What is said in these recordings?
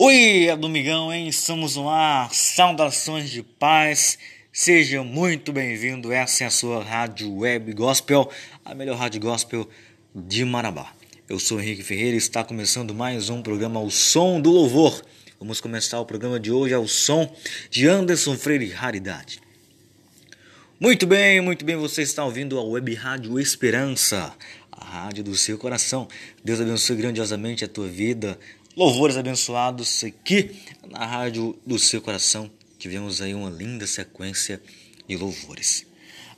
Oi, é domingão, hein? Estamos no ar. Saudações de paz. Seja muito bem-vindo. Essa é a sua rádio web gospel, a melhor rádio gospel de Marabá. Eu sou Henrique Ferreira e está começando mais um programa O Som do Louvor. Vamos começar o programa de hoje ao som de Anderson Freire Raridade. Muito bem, muito bem, você está ouvindo a Web Rádio Esperança, a rádio do seu coração. Deus abençoe grandiosamente a tua vida, louvores abençoados aqui na rádio do seu coração. Tivemos aí uma linda sequência de louvores.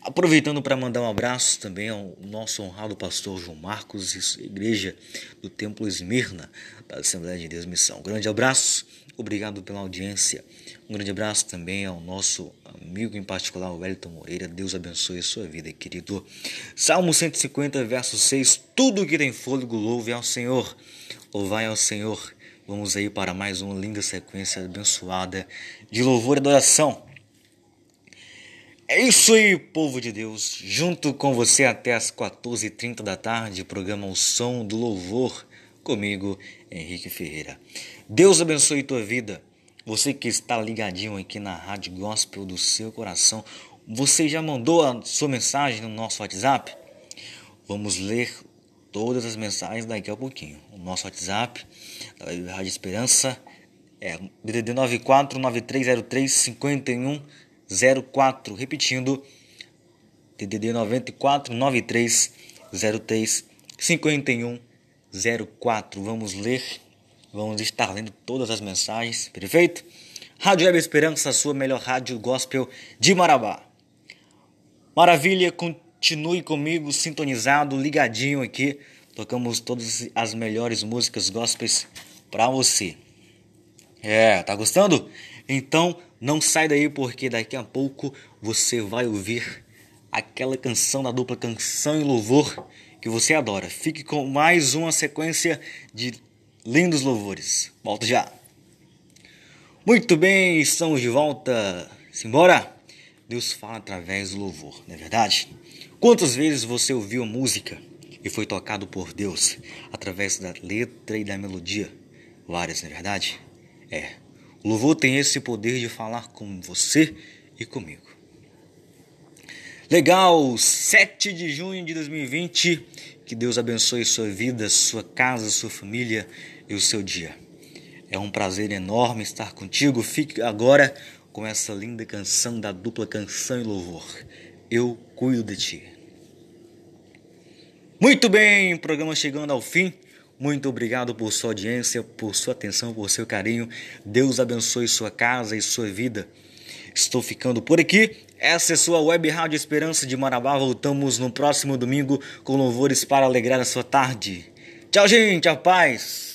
Aproveitando para mandar um abraço também ao nosso honrado pastor João Marcos igreja do Templo Esmirna da Assembleia de Deus Missão. Um grande abraço, obrigado pela audiência. Um grande abraço também ao nosso amigo em particular, o Wellington Moreira. Deus abençoe a sua vida, querido. Salmo 150, verso 6. Tudo que tem fôlego, louve ao Senhor. Louvai ao Senhor. Vamos aí para mais uma linda sequência abençoada de louvor e adoração. É isso aí, povo de Deus. Junto com você até as 14h30 da tarde, programa O Som do Louvor, comigo, Henrique Ferreira. Deus abençoe tua vida. Você que está ligadinho aqui na Rádio Gospel do seu coração, você já mandou a sua mensagem no nosso WhatsApp? Vamos ler todas as mensagens daqui a pouquinho. O nosso WhatsApp da Rádio Esperança é DDD 9493035104, repetindo DDD 9493035104. Vamos ler, vamos estar lendo todas as mensagens, perfeito? Rádio Web Esperança, sua melhor rádio gospel de Marabá. Maravilha, continue comigo sintonizado, ligadinho aqui. Tocamos todas as melhores músicas gospels para você. É, tá gostando? Então não sai daí porque daqui a pouco você vai ouvir aquela canção da dupla Canção e Louvor que você adora. Fique com mais uma sequência de lindos louvores. Volto já. Muito bem, estamos de volta. Simbora? Deus fala através do louvor, não é verdade? Quantas vezes você ouviu a música e foi tocado por Deus através da letra e da melodia? Várias, não é verdade? É. O louvor tem esse poder de falar com você e comigo. Legal, 7 de junho de 2020. Que Deus abençoe sua vida, sua casa, sua família e o seu dia. É um prazer enorme estar contigo. Fique agora com essa linda canção da dupla Canção e Louvor. Eu cuido de ti. Muito bem, programa chegando ao fim. Muito obrigado por sua audiência, por sua atenção, por seu carinho. Deus abençoe sua casa e sua vida. Estou ficando por aqui. Essa é sua Web Rádio Esperança de Marabá. Voltamos no próximo domingo com louvores para alegrar a sua tarde. Tchau, gente. A paz.